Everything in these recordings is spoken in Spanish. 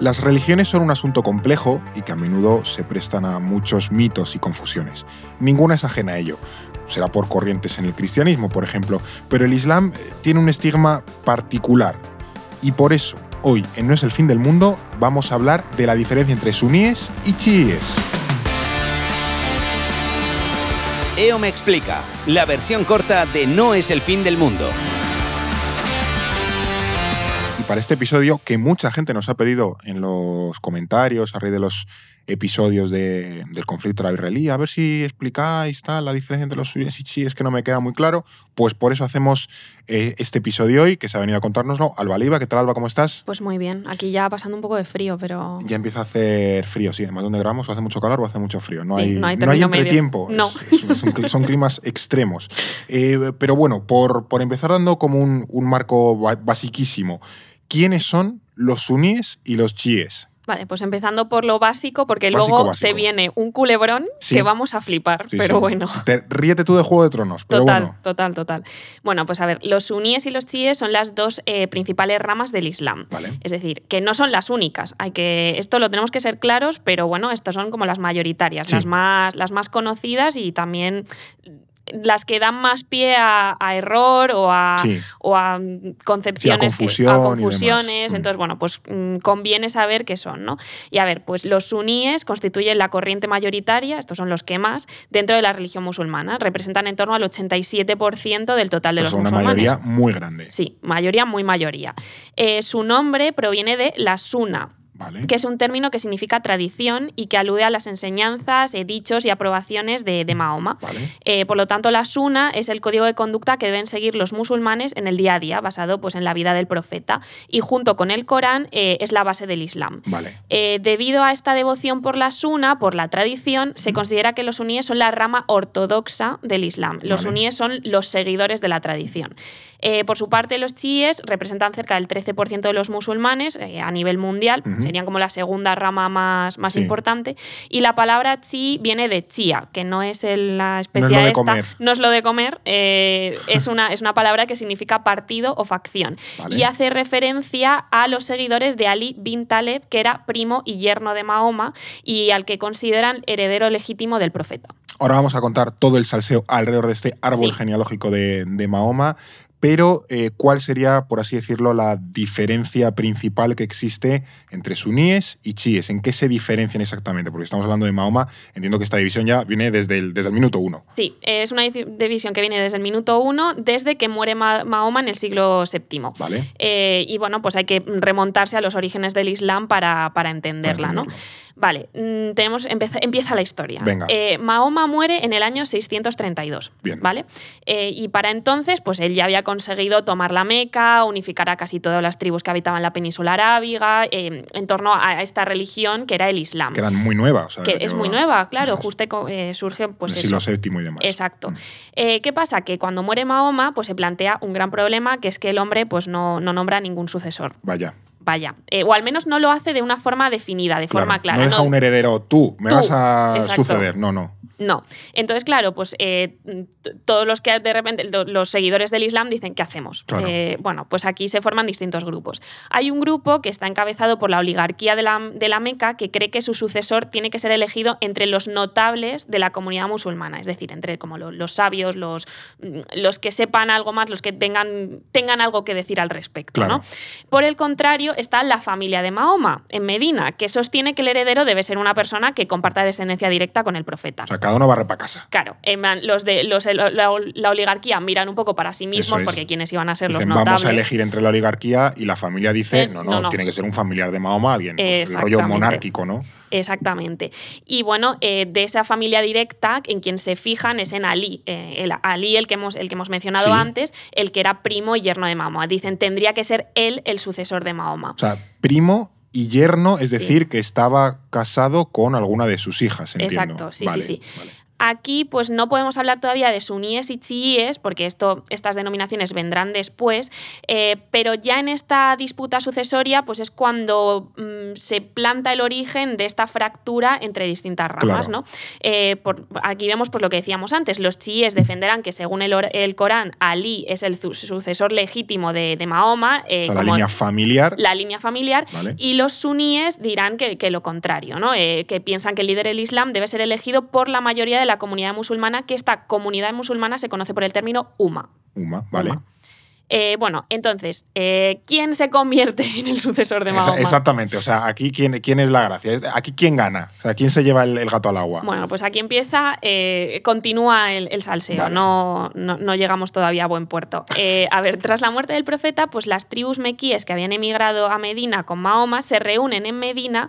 Las religiones son un asunto complejo y que a menudo se prestan a muchos mitos y confusiones. Ninguna es ajena a ello. Será por corrientes en el cristianismo, por ejemplo, pero el Islam eh, tiene un estigma particular. Y por eso, hoy en No es el fin del mundo, vamos a hablar de la diferencia entre suníes y chiíes. EO me explica, la versión corta de No es el fin del mundo para este episodio que mucha gente nos ha pedido en los comentarios a raíz de los episodios del conflicto israelí, a ver si explicáis tal, la diferencia entre los suyos y chiíes que no me queda muy claro, pues por eso hacemos eh, este episodio hoy, que se ha venido a contárnoslo. Alba Liva, ¿qué tal Alba? ¿Cómo estás? Pues muy bien, aquí ya pasando un poco de frío, pero... Ya empieza a hacer frío, sí, además donde grabamos o hace mucho calor o hace mucho frío, no hay, no hay, entretiempo, no. son climas extremos. Eh, pero bueno, por, por empezar dando como un, un marco basiquísimo, quiénes son los suníes y los chiíes. Vale, pues empezando por lo básico, porque luego se viene un culebrón que vamos a flipar, pero bueno. ríete tú de Juego de Tronos, pero total, Total, total, Bueno, pues a ver, los suníes y los chiíes son las dos eh, principales ramas del Islam. Vale. Es decir, que no son las únicas. Hay que, esto lo tenemos que ser claros, pero bueno, estas son como las mayoritarias, las, más, las más conocidas y también las que dan más pie a, error o a, o a concepciones, a, confusiones. Entonces, bueno, pues mm, conviene saber qué son, ¿no? Y a ver, pues los suníes constituyen la corriente mayoritaria, estos son los que más, dentro de la religión musulmana. Representan en torno al 87% del total de los musulmanes. una mayoría muy grande. Sí, mayoría, muy mayoría. Eh, su nombre proviene de la suna, que es un término que significa tradición y que alude a las enseñanzas, eh, dichos y aprobaciones de, Mahoma. Eh, por lo tanto, la Suna es el código de conducta que deben seguir los musulmanes en el día a día, basado pues, en la vida del profeta. Y junto con el Corán eh, es la base del Islam. debido a esta devoción por la Suna, por la tradición, se considera que los suníes son la rama ortodoxa del Islam. Los suníes son los seguidores de la tradición. por su parte, los chiíes representan cerca del 13% de los musulmanes a nivel mundial serían como la segunda rama más, más importante. Y la palabra chi viene de chía, que no es la especie no esta, no es lo de comer, eh, es, una, es una palabra que significa partido o facción. Y hace referencia a los seguidores de Ali bin Taleb, que era primo y yerno de Mahoma y al que consideran heredero legítimo del profeta. Ahora vamos a contar todo el salseo alrededor de este árbol genealógico de, de Mahoma, pero eh, ¿cuál sería, por así decirlo, la diferencia principal que existe entre suníes y chiíes? ¿En qué se diferencian exactamente? Porque estamos hablando de Mahoma, entiendo que esta división ya viene desde el, desde el minuto uno. Sí, es una división que viene desde el minuto uno, desde que muere Mahoma en el siglo VII. Vale. Eh, y bueno, pues hay que remontarse a los orígenes del Islam para, entenderla, ¿no? Vale, mm, tenemos, empieza, la historia. Eh, Mahoma muere en el año 632. Bien. ¿Vale? y para entonces, pues él ya había conseguido tomar la Meca, unificar a casi todas las tribus que habitaban la península arábiga eh, en torno a esta religión que era el Islam. Que eran muy nuevas. que es muy nueva, claro, justo eh, surge pues el siglo VII y demás. Exacto. Mm. Eh, ¿Qué pasa? Que cuando muere Mahoma, pues se plantea un gran problema, que es que el hombre pues no, no nombra ningún sucesor. Vaya vaya. o al menos no lo hace de una forma definida, de forma clara. No deja un heredero, tú, me vas a suceder. No, no. No. Entonces, claro, pues eh, todos los que de repente, los seguidores del Islam dicen, ¿qué hacemos? Eh, bueno, pues aquí se forman distintos grupos. Hay un grupo que está encabezado por la oligarquía de la, de la Meca que cree que su sucesor tiene que ser elegido entre los notables de la comunidad musulmana, es decir, entre como los, sabios, los, los que sepan algo más, los que tengan, tengan algo que decir al respecto. ¿no? Por el contrario, está la familia de Mahoma en Medina, que sostiene que el heredero debe ser una persona que comparta descendencia directa con el profeta cada uno barre para casa. Claro, los de los, la, oligarquía miran un poco para sí mismos porque quienes iban a ser los notables. Vamos a elegir entre la oligarquía y la familia dice, eh, no, no, tiene que ser un familiar de Mahoma, alguien, pues, el rollo monárquico, ¿no? Exactamente. Y bueno, eh, de esa familia directa, en quien se fijan es en Ali, eh, el Ali, el que hemos, el que hemos mencionado antes, el que era primo y yerno de Mahoma. Dicen, tendría que ser él el sucesor de Mahoma. O sea, primo y yerno, es decir, que estaba casado con alguna de sus hijas. Entiendo. Exacto, sí, sí, sí. Aquí pues no podemos hablar todavía de suníes y chiíes, porque esto, estas denominaciones vendrán después, eh, pero ya en esta disputa sucesoria pues es cuando mm, se planta el origen de esta fractura entre distintas ramas. ¿no? Eh, aquí vemos pues, lo que decíamos antes, los chiíes defenderán que según el, el Corán, Ali es el sucesor legítimo de, Mahoma. Eh, la línea familiar. La línea familiar. Y los suníes dirán que, lo contrario, ¿no? que piensan que el líder del Islam debe ser elegido por la mayoría de la comunidad musulmana, que esta comunidad musulmana se conoce por el término Umma. Umma, vale. Eh, bueno, entonces, eh, ¿quién se convierte en el sucesor de Mahoma? Exactamente, o sea, aquí quién, quién es la gracia, aquí quién gana, o sea, quién se lleva el, gato al agua. Bueno, pues aquí empieza, eh, continúa el, salseo, no, no, llegamos todavía a buen puerto. a ver, tras la muerte del profeta, pues las tribus mequíes que habían emigrado a Medina con Mahoma se reúnen en Medina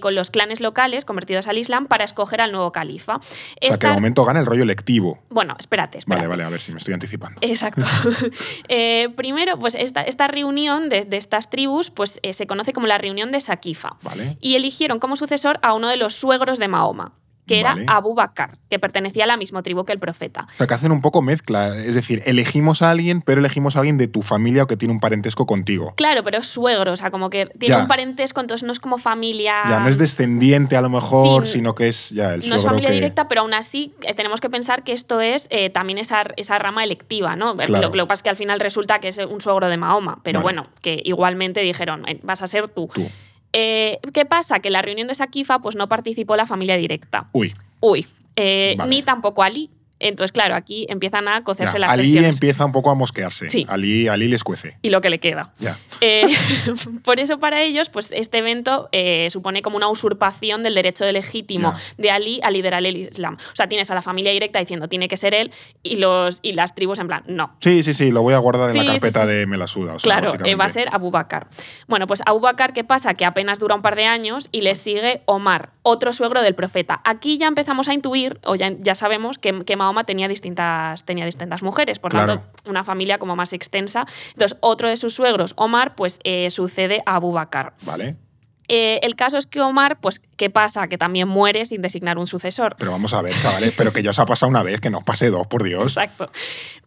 con los clanes locales convertidos al Islam para escoger al nuevo califa. O sea, que de momento gana el rollo electivo. Bueno, espérate, espérate. Vale, vale, a ver si me estoy anticipando. Exacto. Eh, primero, pues esta, esta reunión de, estas tribus pues, eh, se conoce como la reunión de Sakifa. Y eligieron como sucesor a uno de los suegros de Mahoma que era Abu Bakr, que pertenecía a la misma tribu que el profeta. O sea, que hacen un poco mezcla, es decir, elegimos a alguien, pero elegimos a alguien de tu familia o que tiene un parentesco contigo. Claro, pero es suegro, o sea, como que tiene un parentesco, entonces no es como familia... Ya, no es descendiente a lo mejor, sino que es ya el suegro No es familia que... directa, pero aún así eh, tenemos que pensar que esto es eh, también esa, esa rama electiva, ¿no? Lo, que pasa es que al final resulta que es un suegro de Mahoma, pero bueno, que igualmente dijeron, eh, vas a ser tú. tú. Eh, ¿Qué pasa? Que en la reunión de Sakifa pues, no participó la familia directa. Uy. Uy. Eh, ni tampoco Ali, entonces, claro, aquí empiezan a cocerse las Ali empieza un poco a mosquearse. Sí. Ali, Ali les cuece. Y lo que le queda. Ya. Eh, por eso, para ellos, pues este evento eh, supone como una usurpación del derecho legítimo de Ali a liderar el Islam. O sea, tienes a la familia directa diciendo tiene que ser él y, los, y las tribus en plan, no. Sí, sí, sí, lo voy a guardar en la carpeta de me la suda. claro, eh, va a ser Abu Bakr. Bueno, pues Abu Bakr, ¿qué pasa? Que apenas dura un par de años y le sigue Omar, otro suegro del profeta. Aquí ya empezamos a intuir, o ya, ya sabemos, que, que Mahoma tenía distintas, tenía distintas mujeres, por tanto, una familia como más extensa. Entonces, otro de sus suegros, Omar, pues eh, sucede a Abu Bakr. Vale. Eh, el caso es que Omar, pues, ¿qué pasa? Que también muere sin designar un sucesor. Pero vamos a ver, chavales, pero que ya os ha pasado una vez, que nos pase dos, por Dios. Exacto.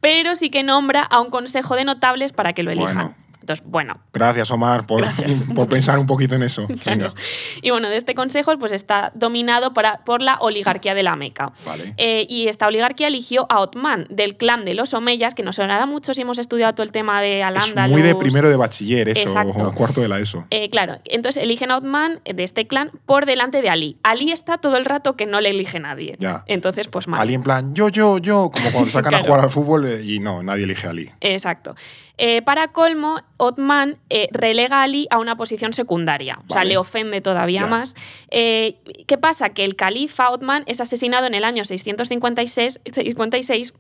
Pero sí que nombra a un consejo de notables para que lo elijan. Entonces, bueno. Gracias, Omar, por, por pensar un poquito en eso. Y bueno, de este consejo pues está dominado por, por la oligarquía de la Meca. Eh, y esta oligarquía eligió a Otman, del clan de los Omeyas, que nos sonará mucho si hemos estudiado todo el tema de al Es muy de primero de bachiller eso, o cuarto de la ESO. Eh, claro, entonces eligen a Otman de este clan por delante de Ali. Ali está todo el rato que no le elige nadie. Ya. Entonces, pues mal. Ali en plan, yo, yo, yo, como cuando sacan a jugar al fútbol eh, y no, nadie elige a Ali. Exacto. Eh, para colmo, Otman eh, relega a Ali a una posición secundaria, o sea, le ofende todavía más. Eh, ¿Qué pasa? Que el califa Otman es asesinado en el año 656, 56,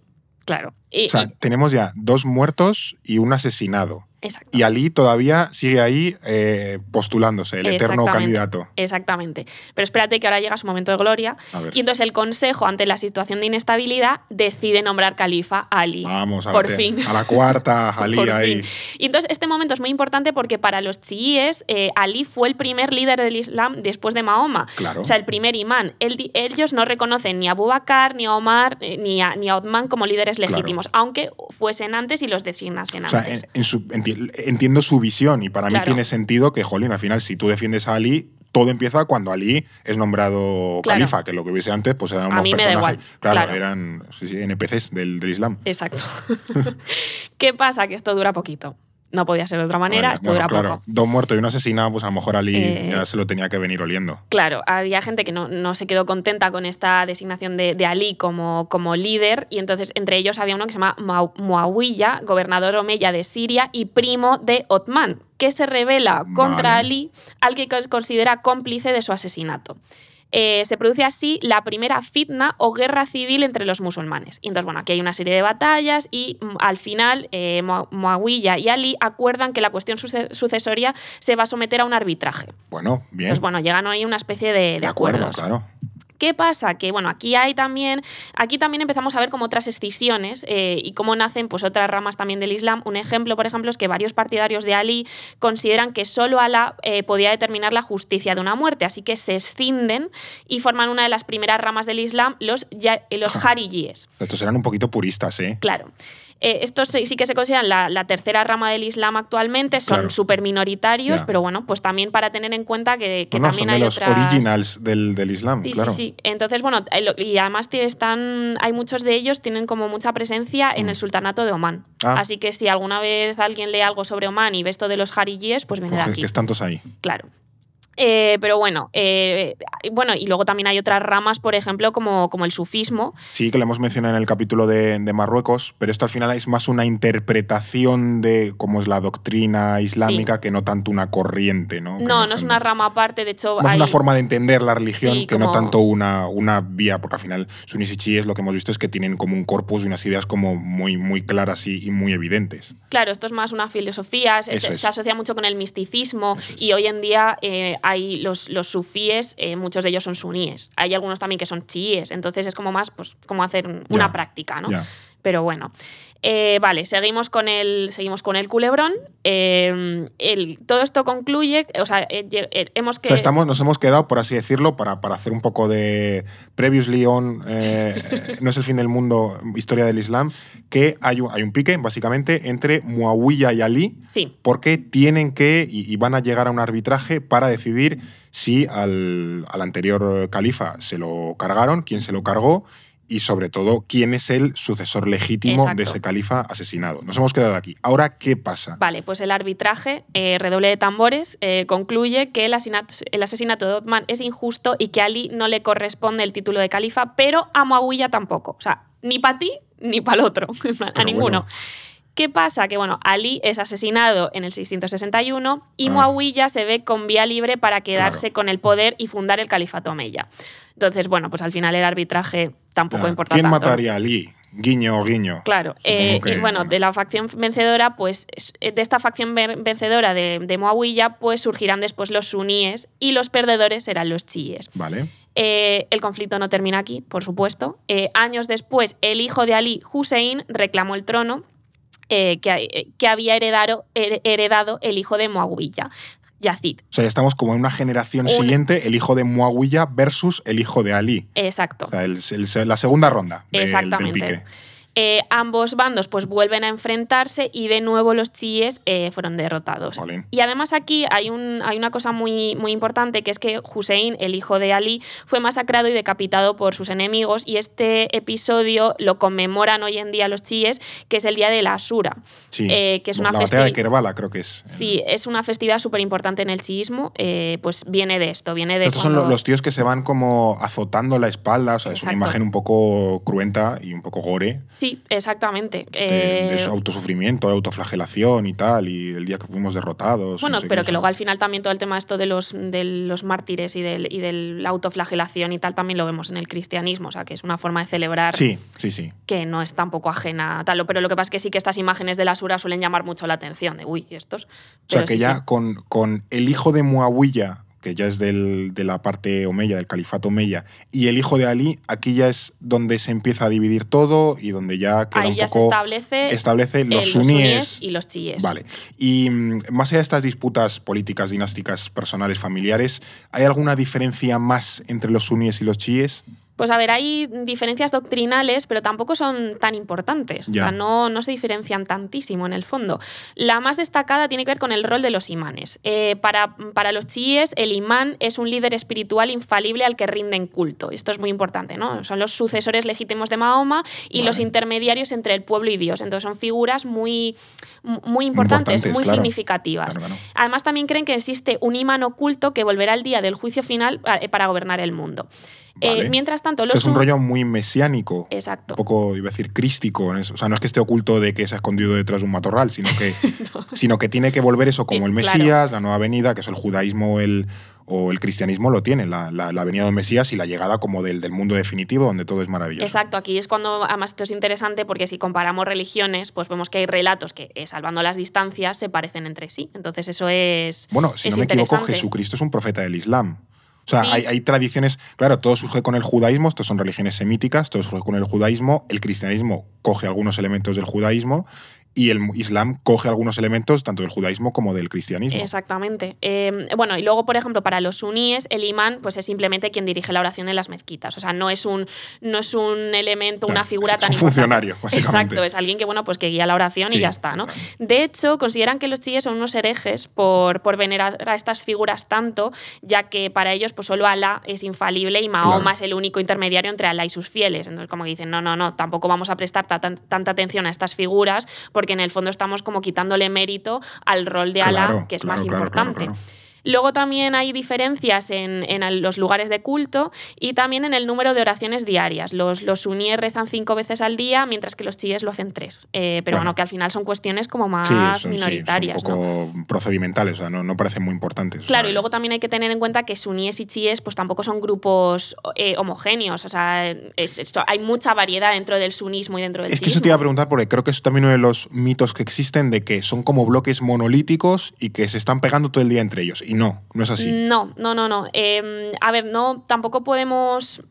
claro. o sea, tenemos ya dos muertos y un asesinado. Exacto. Y Ali todavía sigue ahí eh, postulándose, el eterno candidato. Exactamente. Pero espérate que ahora llega su momento de gloria. Y entonces el Consejo, ante la situación de inestabilidad, decide nombrar califa a Ali. Vamos, a por fin. A la cuarta, Ali ahí. Y entonces este momento es muy importante porque para los chiíes, eh, Ali fue el primer líder del Islam después de Mahoma. Claro. O sea, el primer imán. ellos no reconocen ni a Abu Bakr, ni a Omar, eh, ni a, ni a Otman como líderes legítimos, aunque fuesen antes y los designasen antes. O sea, en, su, entiendo su visión y para mí tiene sentido que, jolín, al final, si tú defiendes a Ali, todo empieza cuando Ali es nombrado califa, que lo que hubiese antes pues eran unos igual. Claro, eran NPCs del, del Islam. Exacto. ¿Qué pasa? Que esto dura poquito no podía ser de otra manera, esto dura poco. Dos muertos y una asesinada, pues a lo mejor Ali eh, ya se lo tenía que venir oliendo. Claro, había gente que no, se quedó contenta con esta designación de, Ali como, como, líder, y entonces entre ellos había uno que se llama Muawiyah, gobernador omeya de Siria y primo de Otman, que se revela contra Ali, al que considera cómplice de su asesinato. Eh, se produce así la primera fitna o guerra civil entre los musulmanes. Y entonces, bueno, aquí hay una serie de batallas y mm, al final eh, Muawiyah y Ali acuerdan que la cuestión sucesoria se va a someter a un arbitraje. Bueno, bien. Pues bueno, llegan ahí una especie de, de, acuerdos. claro. ¿Qué pasa? Que bueno, aquí hay también, aquí también empezamos a ver como otras escisiones eh, y cómo nacen pues otras ramas también del Islam. Un ejemplo, por ejemplo, es que varios partidarios de Ali consideran que solo Alá eh, podía determinar la justicia de una muerte, así que se escinden y forman una de las primeras ramas del Islam, los, los Harijis. Estos eran un poquito puristas, ¿eh? Claro. Eh, estos sí que se consideran la, tercera rama del Islam actualmente, son súper minoritarios, pero bueno, pues también para tener en cuenta que, también son hay los originals del, Islam, sí, claro. Sí, sí. Entonces, bueno, eh, y además están, hay muchos de ellos tienen como mucha presencia en el mm. sultanato de Omán. Ah. Así que si alguna vez alguien lee algo sobre Omán y ve esto de los harijis, pues viene de aquí. Que están todos ahí. Claro. Eh, pero bueno, eh, bueno, y luego también hay otras ramas, por ejemplo, como, como el sufismo. Sí, que lo hemos mencionado en el capítulo de, Marruecos, pero esto al final es más una interpretación de cómo es la doctrina islámica que no tanto una corriente, ¿no? no, no, es una rama aparte, de hecho. No es una forma de entender la religión que no tanto una, una vía, porque al final sunis y chiíes lo que hemos visto es que tienen como un corpus y unas ideas como muy, muy claras y, muy evidentes. Claro, esto es más una filosofía, se, asocia mucho con el misticismo y hoy en día. Eh, hay los, los sufíes, eh, muchos de ellos son suníes. Hay algunos también que son chiíes, entonces es como más pues, como hacer una práctica, ¿no? Pero bueno. Eh, vale, seguimos con el, seguimos con el culebrón. Eh, el, todo esto concluye, o sea, eh, hemos que... estamos, nos hemos quedado, por así decirlo, para, para hacer un poco de previously on, no es el fin del mundo, historia del Islam, que hay un, hay un pique, básicamente, entre Muawiyah y Ali, sí. porque tienen que, y, van a llegar a un arbitraje para decidir si al, al anterior califa se lo cargaron, quién se lo cargó, y sobre todo quién es el sucesor legítimo de ese califa asesinado. Nos hemos quedado aquí. Ahora, ¿qué pasa? Vale, pues el arbitraje, eh, redoble de tambores, eh, concluye que el asesinato, el asesinato de Otman es injusto y que a Ali no le corresponde el título de califa, pero a Muawiyah tampoco. O sea, ni para ti ni para el otro, a ninguno. ¿Qué pasa? Que bueno, Ali es asesinado en el 661 y ah. Muawiyah se ve con vía libre para quedarse con el poder y fundar el califato Omeya. Entonces, bueno, pues al final el arbitraje tampoco importa ¿Quién mataría a Ali? Guiño, guiño. Claro. Eh, y bueno, de la facción vencedora, pues de esta facción vencedora de, de pues surgirán después los suníes y los perdedores serán los chiíes. Vale. Eh, el conflicto no termina aquí, por supuesto. Eh, años después, el hijo de Ali, Hussein, reclamó el trono eh, que, que, había heredado, heredado, el hijo de Muawiyah. Yazid. O sea, ya estamos como en una generación siguiente, el hijo de Muawiyah versus el hijo de Ali. Exacto. O sea, la segunda ronda Exactamente. del pique. Eh, ambos bandos pues vuelven a enfrentarse y de nuevo los chiíes eh, fueron derrotados. Y además aquí hay, un, hay una cosa muy, muy importante que es que Hussein, el hijo de Ali, fue masacrado y decapitado por sus enemigos y este episodio lo conmemoran hoy en día los chiíes, que es el día de la Asura. Eh, que es una la batalla de Kerbala creo que es. Sí, es una festividad súper importante en el chiismo, pues viene de esto, viene de... Estos son los tíos que se van como azotando la espalda, o sea, es una imagen un poco cruenta y un poco gore. Sí, Sí, exactamente. De, eh, autosufrimiento, autoflagelación y tal, y el día que fuimos derrotados. Bueno, pero que luego al final también todo el tema esto de los, de los mártires y, del, y de la autoflagelación y tal también lo vemos en el cristianismo, o sea, que es una forma de celebrar sí, sí, sí. que no es tampoco ajena a tal. Pero lo que pasa es que sí que estas imágenes de la Sura suelen llamar mucho la atención, de uy, estos. o sea, que ya Con, con el hijo de Muawiyah que ya es del, de la parte Omeya, del califato Omeya, y el hijo de Ali, aquí ya es donde se empieza a dividir todo y donde ya queda Ahí un ya poco se establece, establece los, suníes, y los chiíes. Vale. Y mm, más allá de estas disputas políticas, dinásticas, personales, familiares, ¿hay alguna diferencia más entre los suníes y los chiíes? Pues a ver, hay diferencias doctrinales, pero tampoco son tan importantes. O sea, no, no, se diferencian tantísimo en el fondo. La más destacada tiene que ver con el rol de los imanes. Eh, para, para, los chiíes, el imán es un líder espiritual infalible al que rinden culto. Esto es muy importante, ¿no? Son los sucesores legítimos de Mahoma y los intermediarios entre el pueblo y Dios. Entonces son figuras muy, muy importantes, muy significativas. Además, también creen que existe un imán oculto que volverá al día del juicio final eh, para gobernar el mundo. Eh, mientras tanto, es un rollo muy mesiánico. Exacto. Un poco, iba a decir, crístico. O sea, no es que esté oculto de que se ha escondido detrás de un matorral, sino que, sino que tiene que volver eso como el Mesías, la nueva venida, que es el judaísmo el, o el cristianismo lo tiene, la, la, venida del Mesías y la llegada como del, del, mundo definitivo, donde todo es maravilloso. Exacto, aquí es cuando, además, esto es interesante porque si comparamos religiones, pues vemos que hay relatos que, eh, salvando las distancias, se parecen entre sí. Entonces, eso es. Bueno, si no me equivoco, Jesucristo es un profeta del Islam. O sea, hay, hay, tradiciones, claro, todo surge con el judaísmo, estas son religiones semíticas, todo surge con el judaísmo, el cristianismo coge algunos elementos del judaísmo y el Islam coge algunos elementos tanto del judaísmo como del cristianismo. Exactamente. Em, bueno, y luego, por ejemplo, para los suníes, el imán pues, es simplemente quien dirige la oración en las mezquitas. O sea, no es un, no es un elemento, una figura tan es un funcionario, básicamente. Exacto, es alguien que, bueno, pues que guía la oración y ya está, ¿no? De hecho, consideran que los chiíes son unos herejes por, por venerar a estas figuras tanto, ya que para ellos pues solo Alá es infalible y Mahoma es el único intermediario entre Alá y sus fieles. Entonces, como que dicen, no, no, no, tampoco vamos a prestar tanta atención a estas figuras porque que en el fondo estamos como quitándole mérito al rol de Alá, que es más importante. Luego también hay diferencias en, los lugares de culto y también en el número de oraciones diarias. Los, los suníes rezan cinco veces al día, mientras que los chiíes lo hacen tres. Eh, pero bueno. que al final son cuestiones como más minoritarias. Sí, un poco procedimentales, o sea, no, no, parecen muy importantes. Claro, y luego también hay que tener en cuenta que suníes y chiíes pues tampoco son grupos eh, homogéneos. O sea, esto, hay mucha variedad dentro del sunismo y dentro del Es que eso te iba a preguntar, porque creo que es también uno de los mitos que existen de que son como bloques monolíticos y que se están pegando todo el día entre ellos. Y no, no es así. No, no, no, no. Em, a ver, no, tampoco podemos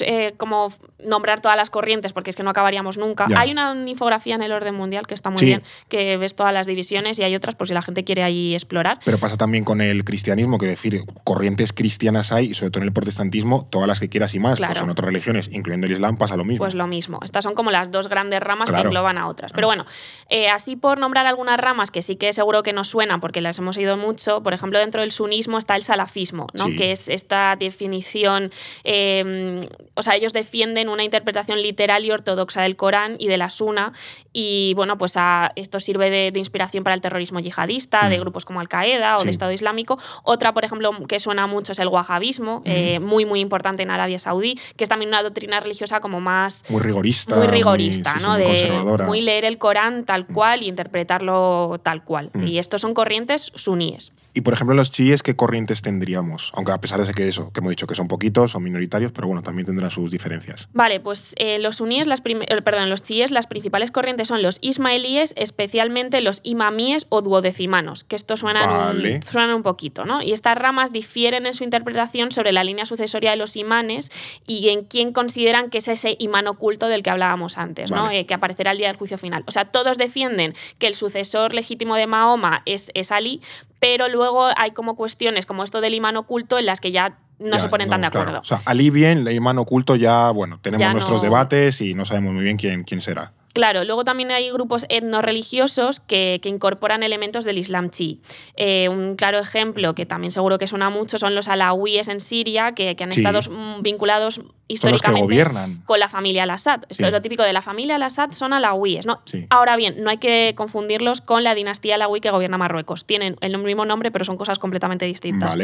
eh, como nombrar todas las corrientes porque es que no acabaríamos nunca. Hay una infografía en el orden mundial que está muy bien, que ves todas las divisiones y hay otras por si la gente quiere ahí explorar. Pero pasa también con el cristianismo, quiero decir, corrientes cristianas hay y sobre todo en el protestantismo, todas las que quieras y más. Pues en otras religiones, incluyendo el Islam, pasa lo mismo. Pues lo mismo. Estas son como las dos grandes ramas que engloban a otras. Pero bueno, eh, así por nombrar algunas ramas que sí que seguro que nos suenan porque las hemos oído mucho, por ejemplo, dentro del sunismo está el salafismo, ¿no? que es esta definición, eh, o sea, ellos defienden una interpretación literal y ortodoxa del Corán y de la Suna y bueno, pues esto sirve de, inspiración para el terrorismo yihadista, de mm. grupos como Al-Qaeda o el Estado Islámico. Otra, por ejemplo, que suena mucho es el wahabismo, eh, muy muy importante en Arabia Saudí, que es también una doctrina religiosa como más... Muy rigorista. Muy rigorista, ¿no? Muy, de, muy leer el Corán tal mm. cual y interpretarlo tal cual. Mm. Y estos son corrientes suníes. Y por ejemplo, los chiíes, ¿qué corrientes tendríamos? Aunque a pesar de que eso, que hemos dicho que son poquitos, son minoritarios, pero bueno, también tendrán sus diferencias. Vale, pues eh, los suníes, las eh, perdón, los chiíes, las principales corrientes son los ismaelíes, especialmente los imamíes o duodecimanos, que estos suenan, un, suenan un poquito, ¿no? Y estas ramas difieren en su interpretación sobre la línea sucesoria de los imanes y en quién consideran que es ese imán oculto del que hablábamos antes, ¿no? Eh, que aparecerá el día del juicio final. O sea, todos defienden que el sucesor legítimo de Mahoma es, es Ali, pero luego hay como cuestiones como esto del imán oculto en las que ya no se ponen tan de acuerdo. O sea, Ali bien, el imán oculto ya, bueno, tenemos nuestros debates y no sabemos muy bien quién, quién será. Claro, luego también hay grupos etno-religiosos que, incorporan elementos del Islam chi. Eh, un claro ejemplo, que también seguro que suena mucho, son los alawíes en Siria, que, han estado vinculados históricamente con la familia al-Assad. Esto es lo típico de la familia al-Assad, son alawíes. ¿no? Ahora bien, no hay que confundirlos con la dinastía alawí que gobierna Marruecos. Tienen el mismo nombre, pero son cosas completamente distintas.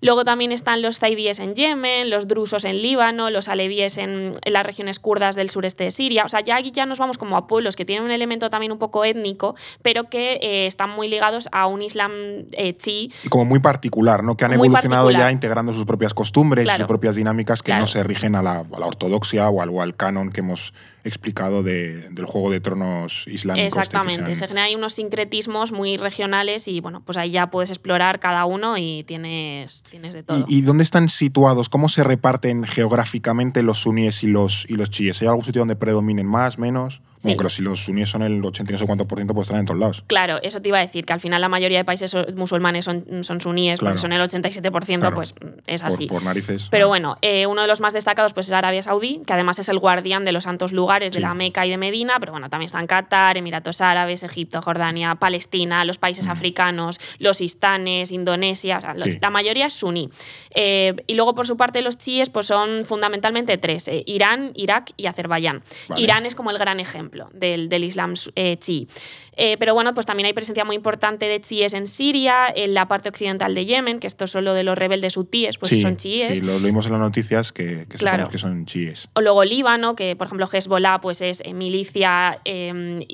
Luego también están los zaidíes en Yemen, los drusos en Líbano, los alevíes en, las regiones kurdas del sureste de Siria. O sea, ya aquí ya nos vamos como a pueblos que tienen un elemento también un poco étnico, pero que eh, están muy ligados a un islam eh, chi. Y como muy particular, ¿no? Que han evolucionado ya integrando sus propias costumbres y sus propias dinámicas que no se rigen a la, a la ortodoxia o al, al, canon que hemos explicado del Juego de Tronos islámico. Este Exactamente, se generan unos sincretismos muy regionales y bueno, pues ahí ya puedes explorar cada uno y tienes, tienes de todo. ¿Y, dónde están situados? ¿Cómo se reparten geográficamente los suníes y los, y los chiíes? ¿Hay algún sitio donde predominen más, menos? Aunque si los suníes son el 80 y no sé cuánto por ciento, pues están en todos lados. Claro, eso te iba a decir, que al final la mayoría de países musulmanes son, son suníes, porque son el 87%, pues es así. Por, narices. Pero bueno, eh, uno de los más destacados pues es Arabia Saudí, que además es el guardián de los santos lugares de la Meca y de Medina, pero bueno, también están Qatar, Emiratos Árabes, Egipto, Jordania, Palestina, los países mm. africanos, los istanes, Indonesia, o sea, la mayoría es suní. Eh, y luego, por su parte, los chiíes pues son fundamentalmente tres, eh, Irán, Irak y Azerbaiyán. Irán es como el gran ejemplo del, del Islam eh, chi. Eh, pero bueno, pues también hay presencia muy importante de chiíes en Siria, en la parte occidental de Yemen, que esto es solo de los rebeldes hutíes, pues son chiíes. Sí, lo en las noticias que, que, que son chiíes. O luego Líbano, que por ejemplo Hezbollah pues es eh, milicia em,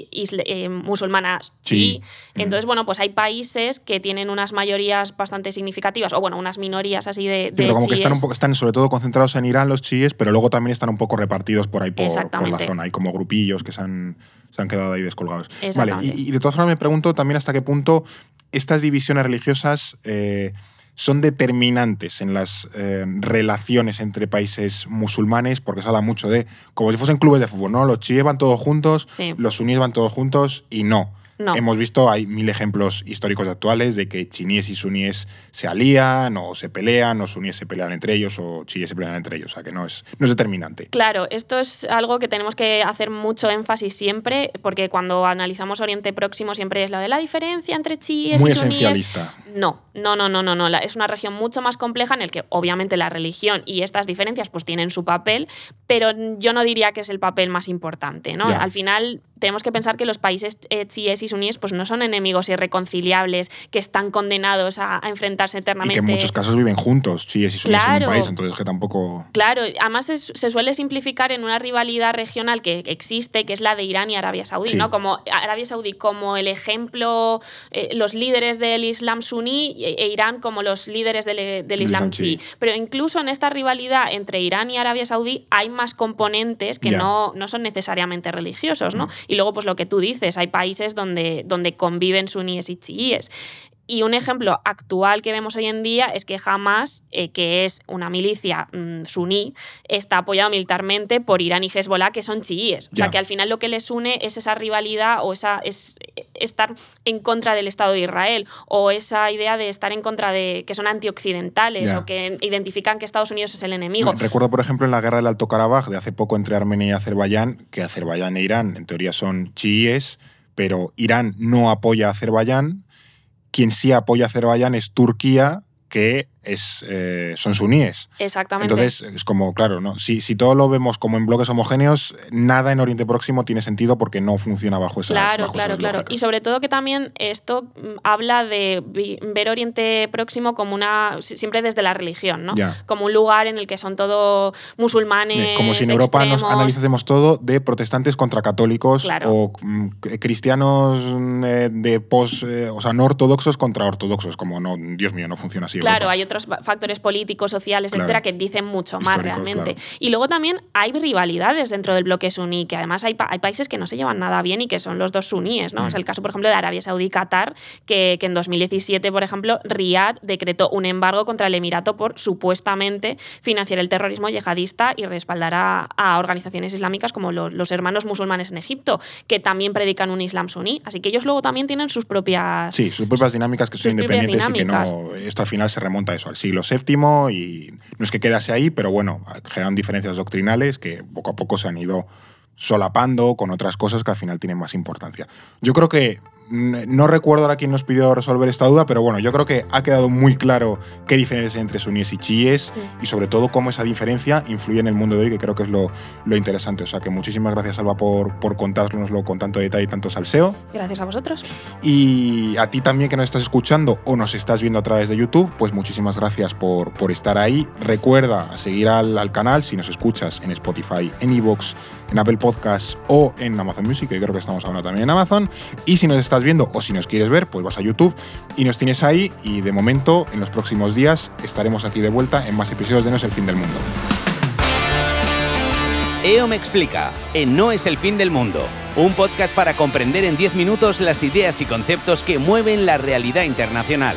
musulmana chií. Entonces, bueno, pues hay países que tienen unas mayorías bastante significativas, o bueno, unas minorías así de, pero como que están, un poco, están sobre todo concentrados en Irán los chiíes, pero luego también están un poco repartidos por ahí por, por la zona. Hay como grupillos que se han se han, quedado ahí descolgados. Vale, y, de todas formas me pregunto también hasta qué punto estas divisiones religiosas eh, son determinantes en las eh, relaciones entre países musulmanes, porque se habla mucho de como si fuesen clubes de fútbol, ¿no? Los chiíes van todos juntos, los suníes van todos juntos y no. Hemos visto, hay mil ejemplos históricos actuales de que chiníes y suníes se alían o se pelean, o suníes se pelean entre ellos o chiíes se pelean entre ellos, o sea que no es, no es determinante. Claro, esto es algo que tenemos que hacer mucho énfasis siempre, porque cuando analizamos Oriente Próximo siempre es la de la diferencia entre chiíes Muy y suníes. esencialista. No, no, no, no, no, no. Es una región mucho más compleja en el que obviamente la religión y estas diferencias pues tienen su papel, pero yo no diría que es el papel más importante, ¿no? Al final tenemos que pensar que los países eh, chiíes y suníes pues no son enemigos irreconciliables que están condenados a, enfrentarse eternamente. Y que en muchos casos viven juntos, chiíes y suníes en un país, entonces que tampoco... Claro, además se suele simplificar en una rivalidad regional que existe, que es la de Irán y Arabia Saudí, ¿no? Como Arabia Saudí como el ejemplo, eh, los líderes del Islam suní e Irán como los líderes del, Islam chií. Pero incluso en esta rivalidad entre Irán y Arabia Saudí hay más componentes que no, no son necesariamente religiosos, ¿no? Mm. Y luego, pues lo que tú dices, hay países donde, donde conviven suníes y chiíes. Y un ejemplo actual que vemos hoy en día es que Hamas, eh, que es una milicia mm, suní, está apoyado militarmente por Irán y Hezbollah, que son chiíes. O sea, que al final lo que les une es esa rivalidad o esa es estar en contra del Estado de Israel o esa idea de estar en contra de que son antioccidentales o que identifican que Estados Unidos es el enemigo. recuerdo, por ejemplo, en la guerra del Alto Karabaj de hace poco entre Armenia y Azerbaiyán, que Azerbaiyán e Irán en teoría son chiíes, pero Irán no apoya a Azerbaiyán quien sí apoya a Azerbaiyán es Turquía, que es, eh, son suníes. Exactamente. Entonces, es como, claro, ¿no? si, si todo lo vemos como en bloques homogéneos, nada en Oriente Próximo tiene sentido porque no funciona bajo esas Claro, claro, claro. Y sobre todo que también esto mm, habla de ver Oriente Próximo como una. siempre desde la religión, ¿no? Como un lugar en el que son todo musulmanes. Como si en Europa nos analizásemos todo de protestantes contra católicos o mm, cristianos eh, de pos. Eh, o sea, no ortodoxos contra ortodoxos. Como no, Dios mío, no funciona así. Claro, hay otros factores políticos, sociales, etcétera, que dicen mucho más realmente. Y luego también hay rivalidades dentro del bloque suní, que además hay, hay, países que no se llevan nada bien y que son los dos suníes, ¿no? Es mm. el caso, por ejemplo, de Arabia Saudí y Qatar, que, que en 2017, por ejemplo, Riyadh decretó un embargo contra el Emirato por supuestamente financiar el terrorismo yihadista y respaldar a, organizaciones islámicas como los, hermanos musulmanes en Egipto, que también predican un Islam suní. Así que ellos luego también tienen sus propias... Sí, sus propias dinámicas que son independientes y que no... Esto al final se remonta a eso, al siglo VII y no es que quedase ahí, pero bueno, generan diferencias doctrinales que poco a poco se han ido solapando con otras cosas que al final tienen más importancia. Yo creo que no recuerdo ahora quién nos pidió resolver esta duda, pero bueno, yo creo que ha quedado muy claro qué diferencia hay entre suníes y chiíes y sobre todo cómo esa diferencia influye en el mundo de hoy, que creo que es lo, lo interesante. O sea que muchísimas gracias, Alba, por, por contárnoslo con tanto detalle y tanto salseo. Gracias a vosotros. Y a ti también que nos estás escuchando o nos estás viendo a través de YouTube, pues muchísimas gracias por, por estar ahí. Recuerda seguir al, al canal si nos escuchas en Spotify, en Evox, en Apple Podcasts o en Amazon Music, que creo que estamos hablando también en Amazon. Y si nos viendo o si nos quieres ver, pues vas a YouTube y nos tienes ahí. Y de momento, en los próximos días, estaremos aquí de vuelta en más episodios de No es el fin del mundo. EO me explica, en No es el fin del mundo, un podcast para comprender en 10 minutos las ideas y conceptos que mueven la realidad internacional.